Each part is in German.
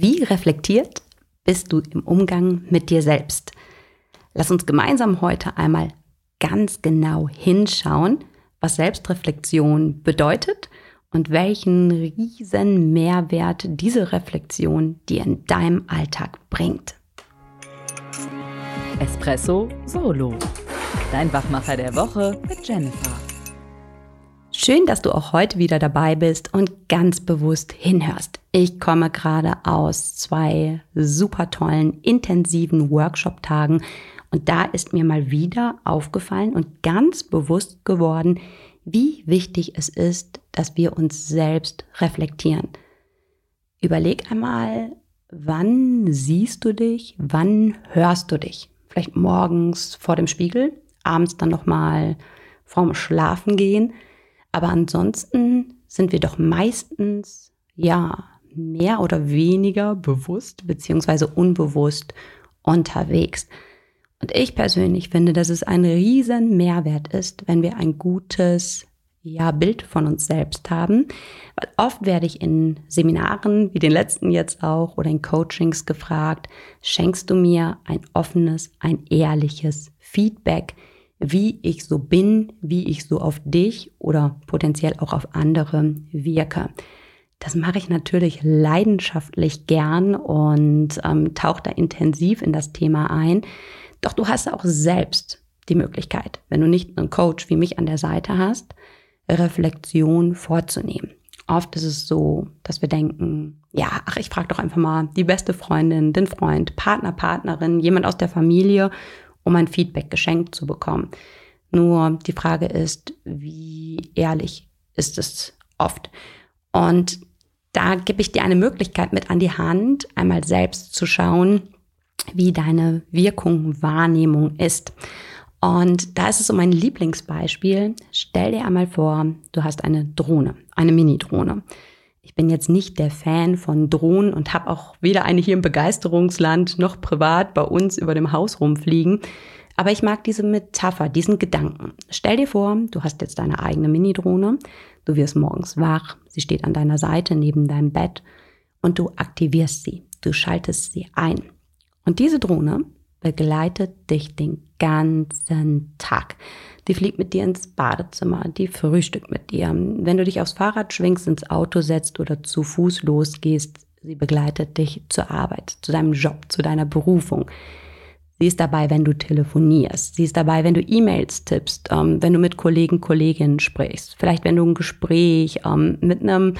Wie reflektiert bist du im Umgang mit dir selbst? Lass uns gemeinsam heute einmal ganz genau hinschauen, was Selbstreflexion bedeutet und welchen riesen Mehrwert diese Reflexion dir in deinem Alltag bringt. Espresso Solo. Dein Wachmacher der Woche mit Jennifer. Schön, dass du auch heute wieder dabei bist und ganz bewusst hinhörst. Ich komme gerade aus zwei super tollen, intensiven Workshop-Tagen und da ist mir mal wieder aufgefallen und ganz bewusst geworden, wie wichtig es ist, dass wir uns selbst reflektieren. Überleg einmal, wann siehst du dich, wann hörst du dich? Vielleicht morgens vor dem Spiegel, abends dann nochmal vorm Schlafengehen. Aber ansonsten sind wir doch meistens, ja, mehr oder weniger bewusst beziehungsweise unbewusst unterwegs. Und ich persönlich finde, dass es ein riesen Mehrwert ist, wenn wir ein gutes ja, Bild von uns selbst haben. Weil oft werde ich in Seminaren, wie den letzten jetzt auch, oder in Coachings gefragt, schenkst du mir ein offenes, ein ehrliches Feedback, wie ich so bin, wie ich so auf dich oder potenziell auch auf andere wirke. Das mache ich natürlich leidenschaftlich gern und ähm, tauche da intensiv in das Thema ein. Doch du hast auch selbst die Möglichkeit, wenn du nicht einen Coach wie mich an der Seite hast, Reflexion vorzunehmen. Oft ist es so, dass wir denken, ja, ach, ich frage doch einfach mal die beste Freundin, den Freund, Partner, Partnerin, jemand aus der Familie, um ein Feedback geschenkt zu bekommen. Nur die Frage ist, wie ehrlich ist es oft? Und da gebe ich dir eine Möglichkeit mit an die Hand, einmal selbst zu schauen, wie deine Wirkung, Wahrnehmung ist. Und da ist es so mein Lieblingsbeispiel. Stell dir einmal vor, du hast eine Drohne, eine Mini-Drohne. Ich bin jetzt nicht der Fan von Drohnen und habe auch weder eine hier im Begeisterungsland noch privat bei uns über dem Haus rumfliegen. Aber ich mag diese Metapher, diesen Gedanken. Stell dir vor, du hast jetzt deine eigene Mini-Drohne. Du wirst morgens wach. Sie steht an deiner Seite neben deinem Bett und du aktivierst sie. Du schaltest sie ein. Und diese Drohne begleitet dich den ganzen Tag. Die fliegt mit dir ins Badezimmer, die frühstückt mit dir. Wenn du dich aufs Fahrrad schwingst, ins Auto setzt oder zu Fuß losgehst, sie begleitet dich zur Arbeit, zu deinem Job, zu deiner Berufung. Sie ist dabei, wenn du telefonierst. Sie ist dabei, wenn du E-Mails tippst, ähm, wenn du mit Kollegen, Kolleginnen sprichst. Vielleicht, wenn du ein Gespräch ähm, mit einem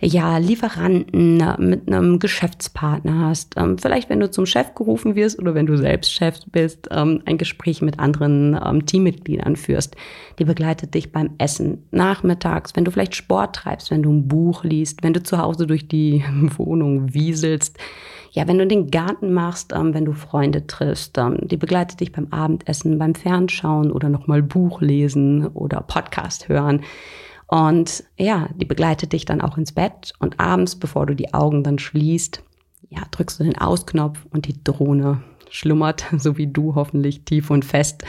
ja, Lieferanten, mit einem Geschäftspartner hast, ähm, vielleicht wenn du zum Chef gerufen wirst oder wenn du selbst Chef bist, ähm, ein Gespräch mit anderen ähm, Teammitgliedern führst. Die begleitet dich beim Essen, nachmittags, wenn du vielleicht Sport treibst, wenn du ein Buch liest, wenn du zu Hause durch die Wohnung wieselst. Ja, wenn du den Garten machst, wenn du Freunde triffst, die begleitet dich beim Abendessen, beim Fernschauen oder nochmal Buch lesen oder Podcast hören. Und ja, die begleitet dich dann auch ins Bett und abends, bevor du die Augen dann schließt, ja, drückst du den Ausknopf und die Drohne schlummert, so wie du hoffentlich tief und fest.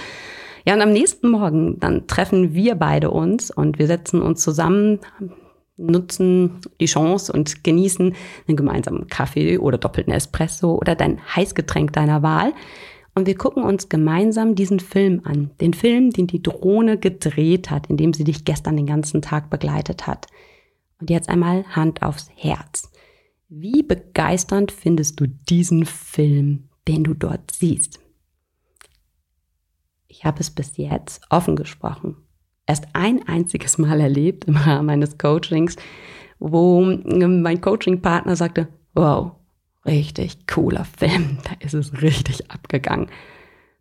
Ja, und am nächsten Morgen, dann treffen wir beide uns und wir setzen uns zusammen, nutzen die Chance und genießen einen gemeinsamen Kaffee oder doppelten Espresso oder dein Heißgetränk deiner Wahl. Und wir gucken uns gemeinsam diesen Film an. Den Film, den die Drohne gedreht hat, in dem sie dich gestern den ganzen Tag begleitet hat. Und jetzt einmal Hand aufs Herz. Wie begeisternd findest du diesen Film, den du dort siehst? Ich habe es bis jetzt offen gesprochen. Erst ein einziges Mal erlebt im Rahmen meines Coachings, wo mein Coaching-Partner sagte, wow, richtig cooler Film, da ist es richtig abgegangen.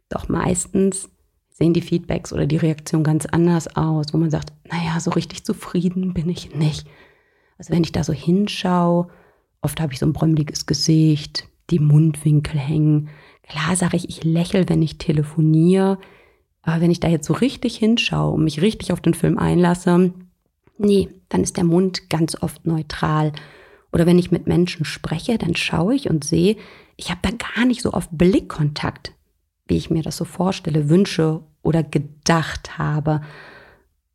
Doch meistens sehen die Feedbacks oder die Reaktionen ganz anders aus, wo man sagt, naja, so richtig zufrieden bin ich nicht. Also wenn ich da so hinschaue, oft habe ich so ein bräumliges Gesicht, die Mundwinkel hängen. Klar sage ich, ich lächle, wenn ich telefoniere, aber wenn ich da jetzt so richtig hinschaue und mich richtig auf den Film einlasse, nee, dann ist der Mund ganz oft neutral oder wenn ich mit Menschen spreche, dann schaue ich und sehe, ich habe da gar nicht so oft Blickkontakt, wie ich mir das so vorstelle, wünsche oder gedacht habe.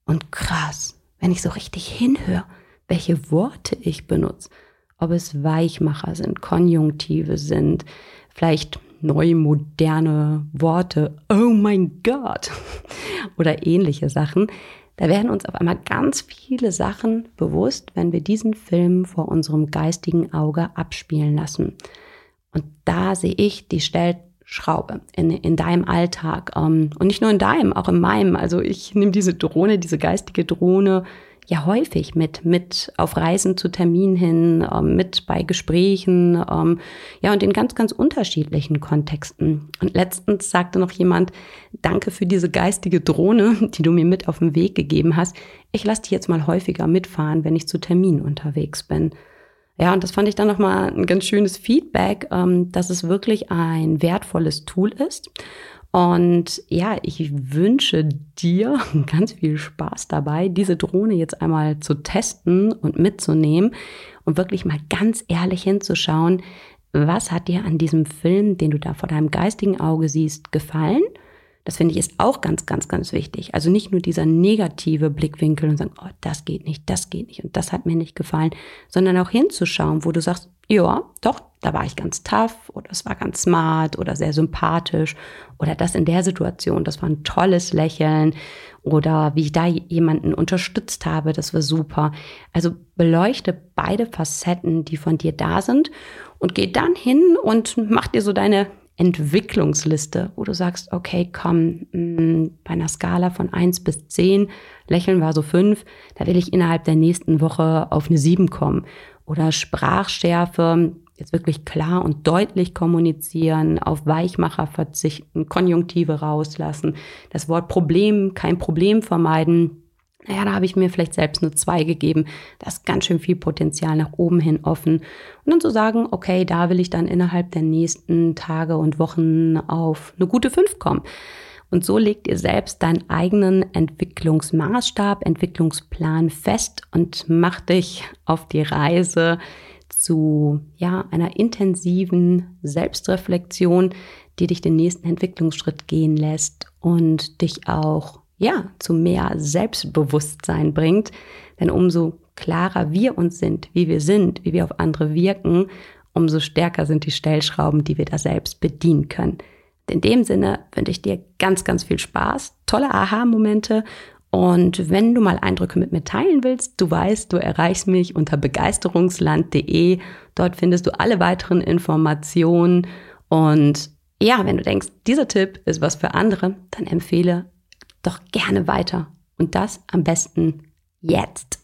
Und krass, wenn ich so richtig hinhöre, welche Worte ich benutze, ob es Weichmacher sind, Konjunktive sind, vielleicht neu moderne Worte, oh mein Gott oder ähnliche Sachen. Da werden uns auf einmal ganz viele Sachen bewusst, wenn wir diesen Film vor unserem geistigen Auge abspielen lassen. Und da sehe ich die Stellschraube in, in deinem Alltag. Ähm, und nicht nur in deinem, auch in meinem. Also ich nehme diese Drohne, diese geistige Drohne ja häufig mit, mit auf Reisen zu Terminen hin, ähm, mit bei Gesprächen, ähm, ja, und in ganz, ganz unterschiedlichen Kontexten. Und letztens sagte noch jemand, danke für diese geistige Drohne, die du mir mit auf den Weg gegeben hast. Ich lasse dich jetzt mal häufiger mitfahren, wenn ich zu Terminen unterwegs bin. Ja, und das fand ich dann nochmal ein ganz schönes Feedback, ähm, dass es wirklich ein wertvolles Tool ist und ja, ich wünsche dir ganz viel Spaß dabei, diese Drohne jetzt einmal zu testen und mitzunehmen und wirklich mal ganz ehrlich hinzuschauen, was hat dir an diesem Film, den du da vor deinem geistigen Auge siehst, gefallen? Das finde ich ist auch ganz, ganz, ganz wichtig. Also nicht nur dieser negative Blickwinkel und sagen, oh, das geht nicht, das geht nicht und das hat mir nicht gefallen, sondern auch hinzuschauen, wo du sagst, ja, doch, da war ich ganz tough oder es war ganz smart oder sehr sympathisch oder das in der Situation, das war ein tolles Lächeln oder wie ich da jemanden unterstützt habe, das war super. Also beleuchte beide Facetten, die von dir da sind und geh dann hin und mach dir so deine Entwicklungsliste, wo du sagst, okay, komm, mm, bei einer Skala von eins bis zehn Lächeln war so fünf da will ich innerhalb der nächsten Woche auf eine sieben kommen oder Sprachschärfe, jetzt wirklich klar und deutlich kommunizieren, auf Weichmacher verzichten, Konjunktive rauslassen, das Wort Problem, kein Problem vermeiden. Naja, da habe ich mir vielleicht selbst nur zwei gegeben. Da ist ganz schön viel Potenzial nach oben hin offen. Und dann zu sagen, okay, da will ich dann innerhalb der nächsten Tage und Wochen auf eine gute fünf kommen. Und so legt ihr selbst deinen eigenen Entwicklungsmaßstab, Entwicklungsplan fest und macht dich auf die Reise zu ja, einer intensiven Selbstreflexion, die dich den nächsten Entwicklungsschritt gehen lässt und dich auch ja, zu mehr Selbstbewusstsein bringt. Denn umso klarer wir uns sind, wie wir sind, wie wir auf andere wirken, umso stärker sind die Stellschrauben, die wir da selbst bedienen können. In dem Sinne wünsche ich dir ganz, ganz viel Spaß, tolle Aha-Momente und wenn du mal Eindrücke mit mir teilen willst, du weißt, du erreichst mich unter begeisterungsland.de. Dort findest du alle weiteren Informationen. Und ja, wenn du denkst, dieser Tipp ist was für andere, dann empfehle doch gerne weiter. Und das am besten jetzt.